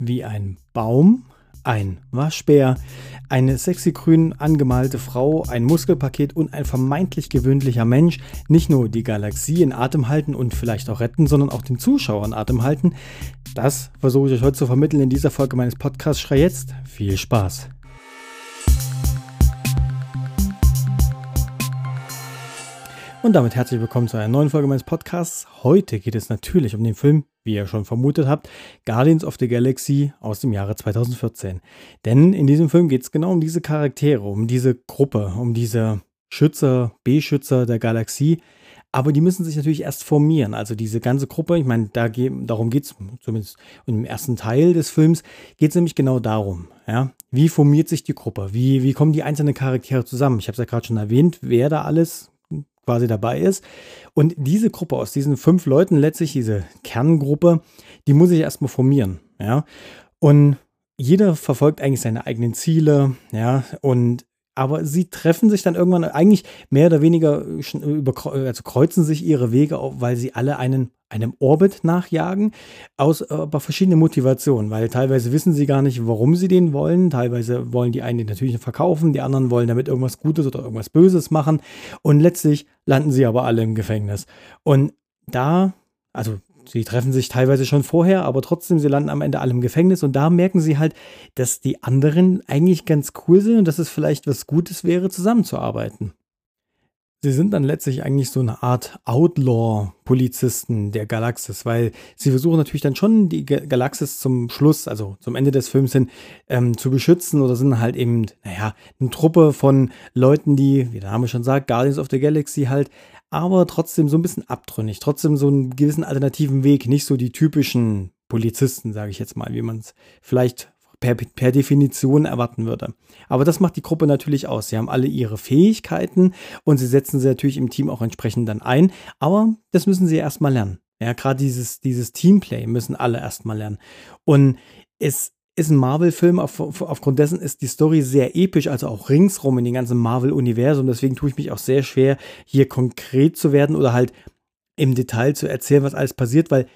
wie ein Baum, ein Waschbär, eine sexy grün angemalte Frau, ein Muskelpaket und ein vermeintlich gewöhnlicher Mensch nicht nur die Galaxie in Atem halten und vielleicht auch retten, sondern auch den Zuschauer in Atem halten. Das versuche ich euch heute zu vermitteln in dieser Folge meines Podcasts Schrei jetzt. Viel Spaß! Und damit herzlich willkommen zu einer neuen Folge meines Podcasts. Heute geht es natürlich um den Film, wie ihr schon vermutet habt, Guardians of the Galaxy aus dem Jahre 2014. Denn in diesem Film geht es genau um diese Charaktere, um diese Gruppe, um diese Schützer, B-Schützer der Galaxie. Aber die müssen sich natürlich erst formieren. Also diese ganze Gruppe, ich meine, da ge darum geht es, zumindest im ersten Teil des Films, geht es nämlich genau darum. Ja? Wie formiert sich die Gruppe? Wie, wie kommen die einzelnen Charaktere zusammen? Ich habe es ja gerade schon erwähnt, wer da alles quasi dabei ist. Und diese Gruppe aus diesen fünf Leuten, letztlich diese Kerngruppe, die muss ich erstmal formieren. Ja. Und jeder verfolgt eigentlich seine eigenen Ziele, ja, und aber sie treffen sich dann irgendwann eigentlich mehr oder weniger also kreuzen sich ihre Wege, weil sie alle einen einem Orbit nachjagen, aus aber verschiedenen Motivationen, weil teilweise wissen sie gar nicht, warum sie den wollen, teilweise wollen die einen den natürlich verkaufen, die anderen wollen damit irgendwas Gutes oder irgendwas Böses machen und letztlich landen sie aber alle im Gefängnis. Und da, also sie treffen sich teilweise schon vorher, aber trotzdem, sie landen am Ende alle im Gefängnis und da merken sie halt, dass die anderen eigentlich ganz cool sind und dass es vielleicht was Gutes wäre, zusammenzuarbeiten. Sie sind dann letztlich eigentlich so eine Art Outlaw-Polizisten der Galaxis, weil sie versuchen natürlich dann schon die Galaxis zum Schluss, also zum Ende des Films hin, ähm, zu beschützen oder sind halt eben, naja, eine Truppe von Leuten, die, wie der Name schon sagt, Guardians of the Galaxy halt, aber trotzdem so ein bisschen abtrünnig, trotzdem so einen gewissen alternativen Weg, nicht so die typischen Polizisten, sage ich jetzt mal, wie man es vielleicht per, per Definition erwarten würde. Aber das macht die Gruppe natürlich aus. Sie haben alle ihre Fähigkeiten und sie setzen sie natürlich im Team auch entsprechend dann ein. Aber das müssen sie erstmal lernen. Ja, gerade dieses, dieses Teamplay müssen alle erstmal lernen. Und es ist ein Marvel-Film, auf, aufgrund dessen ist die Story sehr episch, also auch ringsrum in den ganzen Marvel-Universum. Deswegen tue ich mich auch sehr schwer, hier konkret zu werden oder halt im Detail zu erzählen, was alles passiert, weil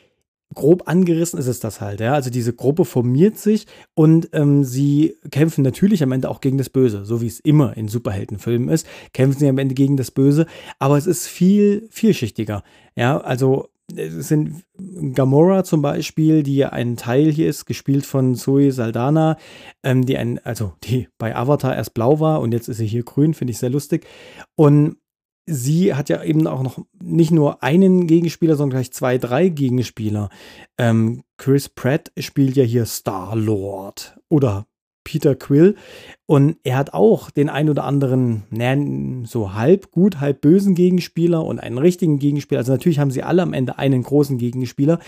grob angerissen ist es das halt, ja. Also diese Gruppe formiert sich und ähm, sie kämpfen natürlich am Ende auch gegen das Böse, so wie es immer in Superheldenfilmen ist, kämpfen sie am Ende gegen das Böse, aber es ist viel vielschichtiger, ja. Also es sind Gamora zum Beispiel, die ein Teil hier ist, gespielt von Zoe Saldana, ähm, die ein, also die bei Avatar erst blau war und jetzt ist sie hier grün, finde ich sehr lustig. Und sie hat ja eben auch noch nicht nur einen Gegenspieler, sondern gleich zwei, drei Gegenspieler. Ähm, Chris Pratt spielt ja hier Star-Lord oder Peter Quill. Und er hat auch den ein oder anderen, naja, so halb gut, halb bösen Gegenspieler und einen richtigen Gegenspieler. Also natürlich haben sie alle am Ende einen großen Gegenspieler,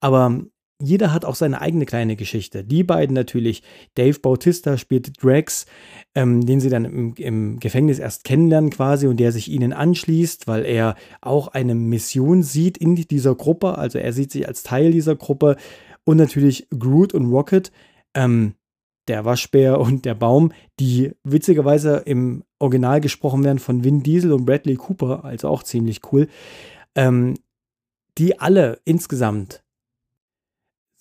aber jeder hat auch seine eigene kleine Geschichte. Die beiden natürlich. Dave Bautista spielt Drax, ähm, den sie dann im, im, Gefängnis erst kennenlernen quasi und der sich ihnen anschließt, weil er auch eine Mission sieht in dieser Gruppe. Also er sieht sich als Teil dieser Gruppe. Und natürlich Groot und Rocket, ähm, der Waschbär und der Baum, die witzigerweise im Original gesprochen werden von Vin Diesel und Bradley Cooper, also auch ziemlich cool. Ähm, die alle insgesamt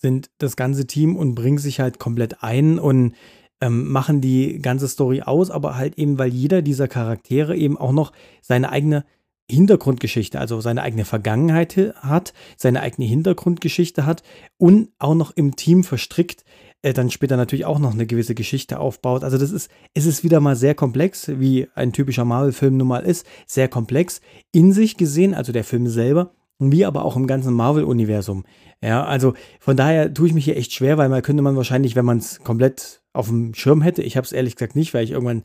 sind das ganze Team und bringen sich halt komplett ein und ähm, machen die ganze Story aus, aber halt eben, weil jeder dieser Charaktere eben auch noch seine eigene Hintergrundgeschichte, also seine eigene Vergangenheit hat, seine eigene Hintergrundgeschichte hat und auch noch im Team verstrickt, äh, dann später natürlich auch noch eine gewisse Geschichte aufbaut. Also das ist, es ist wieder mal sehr komplex, wie ein typischer Marvel-Film nun mal ist, sehr komplex in sich gesehen, also der Film selber, wie aber auch im ganzen Marvel-Universum. Ja, also von daher tue ich mich hier echt schwer, weil man könnte man wahrscheinlich, wenn man es komplett auf dem Schirm hätte, ich habe es ehrlich gesagt nicht, weil ich irgendwann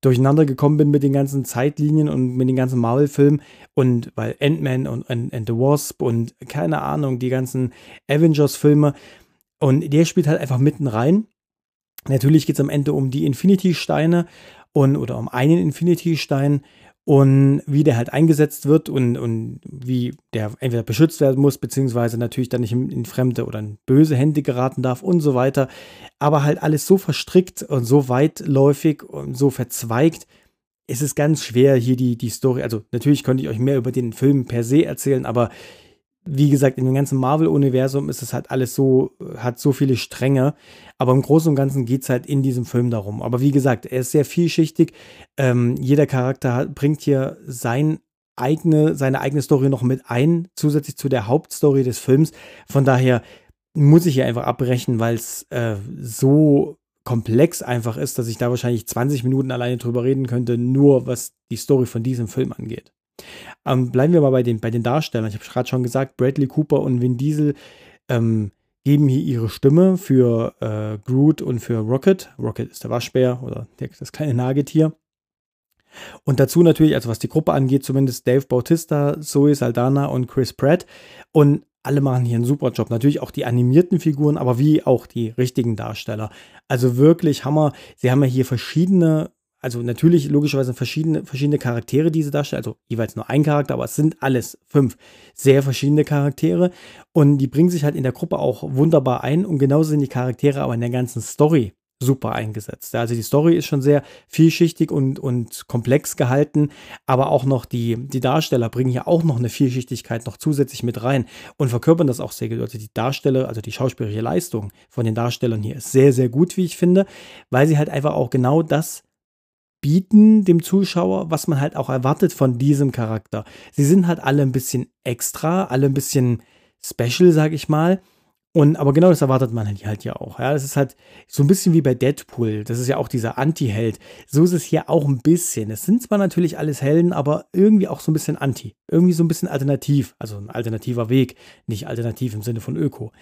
durcheinander gekommen bin mit den ganzen Zeitlinien und mit den ganzen Marvel-Filmen und weil Ant-Man und, und, and the Wasp und keine Ahnung, die ganzen Avengers-Filme und der spielt halt einfach mitten rein. Natürlich geht es am Ende um die Infinity-Steine und oder um einen Infinity-Stein und wie der halt eingesetzt wird und, und wie der entweder beschützt werden muss, beziehungsweise natürlich dann nicht in, in, fremde oder in böse Hände geraten darf und so weiter. Aber halt alles so verstrickt und so weitläufig und so verzweigt, ist es ganz schwer, hier die, die Story. Also, natürlich könnte ich euch mehr über den Film per se erzählen, aber wie gesagt, in dem ganzen Marvel-Universum ist es halt alles so, hat so viele Stränge. Aber im Großen und Ganzen geht es halt in diesem Film darum. Aber wie gesagt, er ist sehr vielschichtig. Ähm, jeder Charakter hat, bringt hier sein eigene, seine eigene Story noch mit ein, zusätzlich zu der Hauptstory des Films. Von daher muss ich hier einfach abbrechen, weil es äh, so komplex einfach ist, dass ich da wahrscheinlich 20 Minuten alleine drüber reden könnte, nur was die Story von diesem Film angeht. Ähm, bleiben wir mal bei den, bei den Darstellern. Ich habe gerade schon gesagt, Bradley Cooper und Vin Diesel ähm, geben hier ihre Stimme für äh, Groot und für Rocket. Rocket ist der Waschbär oder der, das kleine Nagetier. Und dazu natürlich, also was die Gruppe angeht, zumindest Dave Bautista, Zoe Saldana und Chris Pratt. Und alle machen hier einen super Job. Natürlich auch die animierten Figuren, aber wie auch die richtigen Darsteller. Also wirklich Hammer. Sie haben ja hier verschiedene, also natürlich logischerweise verschiedene, verschiedene Charaktere, die sie darstellen. Also jeweils nur ein Charakter, aber es sind alles fünf sehr verschiedene Charaktere. Und die bringen sich halt in der Gruppe auch wunderbar ein. Und genauso sind die Charaktere aber in der ganzen Story super eingesetzt. Also die Story ist schon sehr vielschichtig und, und komplex gehalten, aber auch noch die, die Darsteller bringen hier auch noch eine Vielschichtigkeit noch zusätzlich mit rein und verkörpern das auch sehr gut. Also die Darsteller, also die schauspielerische Leistung von den Darstellern hier ist sehr, sehr gut, wie ich finde, weil sie halt einfach auch genau das bieten dem Zuschauer, was man halt auch erwartet von diesem Charakter. Sie sind halt alle ein bisschen extra, alle ein bisschen special, sag ich mal und aber genau das erwartet man halt ja auch. Ja, das ist halt so ein bisschen wie bei Deadpool. Das ist ja auch dieser Anti-Held. So ist es hier auch ein bisschen. Es sind zwar natürlich alles Helden, aber irgendwie auch so ein bisschen Anti. Irgendwie so ein bisschen alternativ. Also ein alternativer Weg. Nicht alternativ im Sinne von Öko.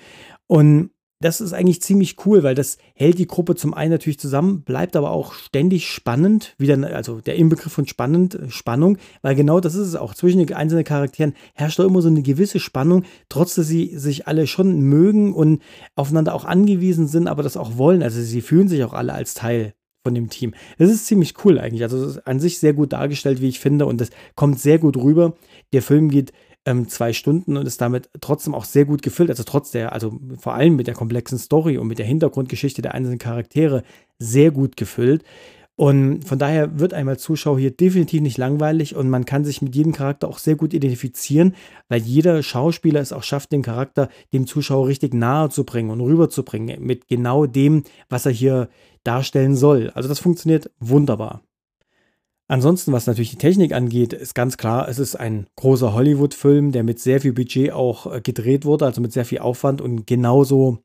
Und das ist eigentlich ziemlich cool, weil das hält die Gruppe zum einen natürlich zusammen, bleibt aber auch ständig spannend, wieder, also der Inbegriff von spannend, äh, Spannung, weil genau das ist es auch. Zwischen den einzelnen Charakteren herrscht da immer so eine gewisse Spannung, trotz dass sie sich alle schon mögen und aufeinander auch angewiesen sind, aber das auch wollen. Also sie fühlen sich auch alle als Teil von dem Team. Das ist ziemlich cool eigentlich. Also es ist an sich sehr gut dargestellt, wie ich finde, und das kommt sehr gut rüber. Der Film geht ähm, zwei Stunden und ist damit trotzdem auch sehr gut gefüllt. Also trotz der, also vor allem mit der komplexen Story und mit der Hintergrundgeschichte der einzelnen Charaktere sehr gut gefüllt. Und von daher wird einmal Zuschauer hier definitiv nicht langweilig und man kann sich mit jedem Charakter auch sehr gut identifizieren, weil jeder Schauspieler es auch schafft, den Charakter dem Zuschauer richtig nahe zu bringen und rüberzubringen mit genau dem, was er hier darstellen soll. Also das funktioniert wunderbar. Ansonsten, was natürlich die Technik angeht, ist ganz klar, es ist ein großer Hollywood-Film, der mit sehr viel Budget auch äh, gedreht wurde, also mit sehr viel Aufwand und genauso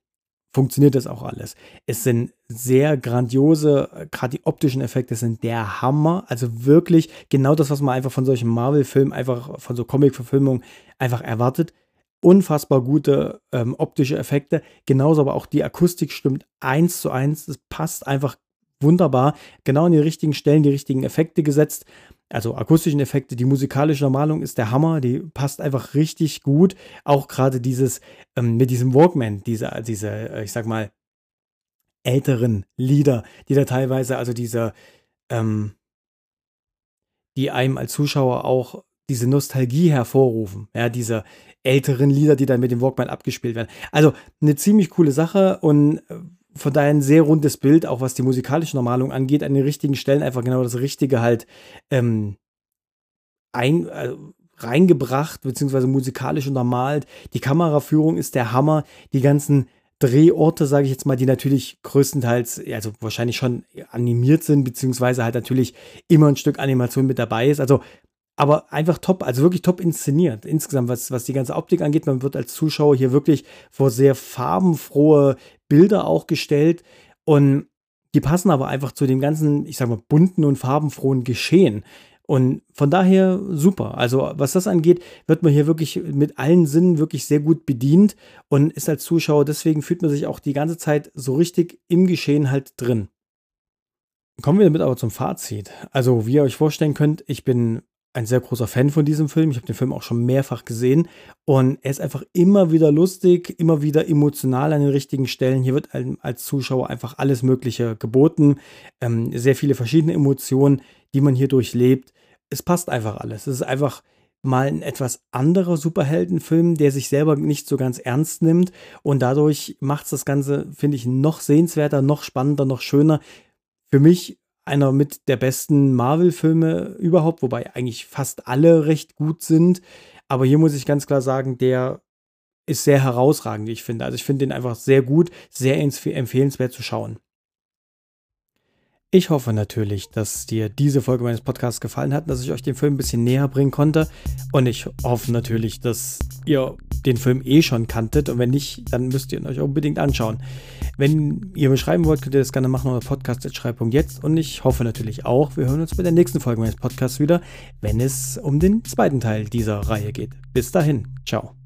funktioniert das auch alles. Es sind sehr grandiose, äh, gerade die optischen Effekte sind der Hammer. Also wirklich genau das, was man einfach von solchen Marvel-Filmen, einfach von so Comic-Verfilmungen einfach erwartet. Unfassbar gute ähm, optische Effekte. Genauso aber auch die Akustik stimmt eins zu eins. Es passt einfach wunderbar, genau an die richtigen Stellen die richtigen Effekte gesetzt. Also akustischen Effekte, die musikalische Normalung ist der Hammer, die passt einfach richtig gut. Auch gerade dieses ähm, mit diesem Walkman, diese, diese, äh, ich sag mal, älteren Lieder, die da teilweise, also diese, ähm, die einem als Zuschauer auch diese Nostalgie hervorrufen. Ja, diese älteren Lieder, die dann mit dem Walkman abgespielt werden. Also eine ziemlich coole Sache und äh, von daher ein sehr rundes Bild, auch was die musikalische Normalung angeht, an den richtigen Stellen einfach genau das Richtige halt ähm, ein, äh, reingebracht, beziehungsweise musikalisch untermalt. Die Kameraführung ist der Hammer. Die ganzen Drehorte, sage ich jetzt mal, die natürlich größtenteils, also wahrscheinlich schon animiert sind, beziehungsweise halt natürlich immer ein Stück Animation mit dabei ist. Also aber einfach top, also wirklich top inszeniert. Insgesamt, was, was die ganze Optik angeht, man wird als Zuschauer hier wirklich vor sehr farbenfrohe Bilder auch gestellt und die passen aber einfach zu dem ganzen, ich sag mal, bunten und farbenfrohen Geschehen. Und von daher super. Also was das angeht, wird man hier wirklich mit allen Sinnen wirklich sehr gut bedient und ist als Zuschauer, deswegen fühlt man sich auch die ganze Zeit so richtig im Geschehen halt drin. Kommen wir damit aber zum Fazit. Also, wie ihr euch vorstellen könnt, ich bin ein sehr großer Fan von diesem Film. Ich habe den Film auch schon mehrfach gesehen und er ist einfach immer wieder lustig, immer wieder emotional an den richtigen Stellen. Hier wird als Zuschauer einfach alles Mögliche geboten, ähm, sehr viele verschiedene Emotionen, die man hier durchlebt. Es passt einfach alles. Es ist einfach mal ein etwas anderer Superheldenfilm, der sich selber nicht so ganz ernst nimmt und dadurch macht es das Ganze, finde ich, noch sehenswerter, noch spannender, noch schöner. Für mich einer mit der besten Marvel-Filme überhaupt, wobei eigentlich fast alle recht gut sind. Aber hier muss ich ganz klar sagen, der ist sehr herausragend, wie ich finde. Also ich finde den einfach sehr gut, sehr empfehlenswert zu schauen. Ich hoffe natürlich, dass dir diese Folge meines Podcasts gefallen hat, dass ich euch den Film ein bisschen näher bringen konnte. Und ich hoffe natürlich, dass ihr den Film eh schon kanntet. Und wenn nicht, dann müsst ihr ihn euch unbedingt anschauen. Wenn ihr mir schreiben wollt, könnt ihr das gerne machen unter podcast.schreib.jetzt. Und ich hoffe natürlich auch, wir hören uns bei der nächsten Folge meines Podcasts wieder, wenn es um den zweiten Teil dieser Reihe geht. Bis dahin, ciao.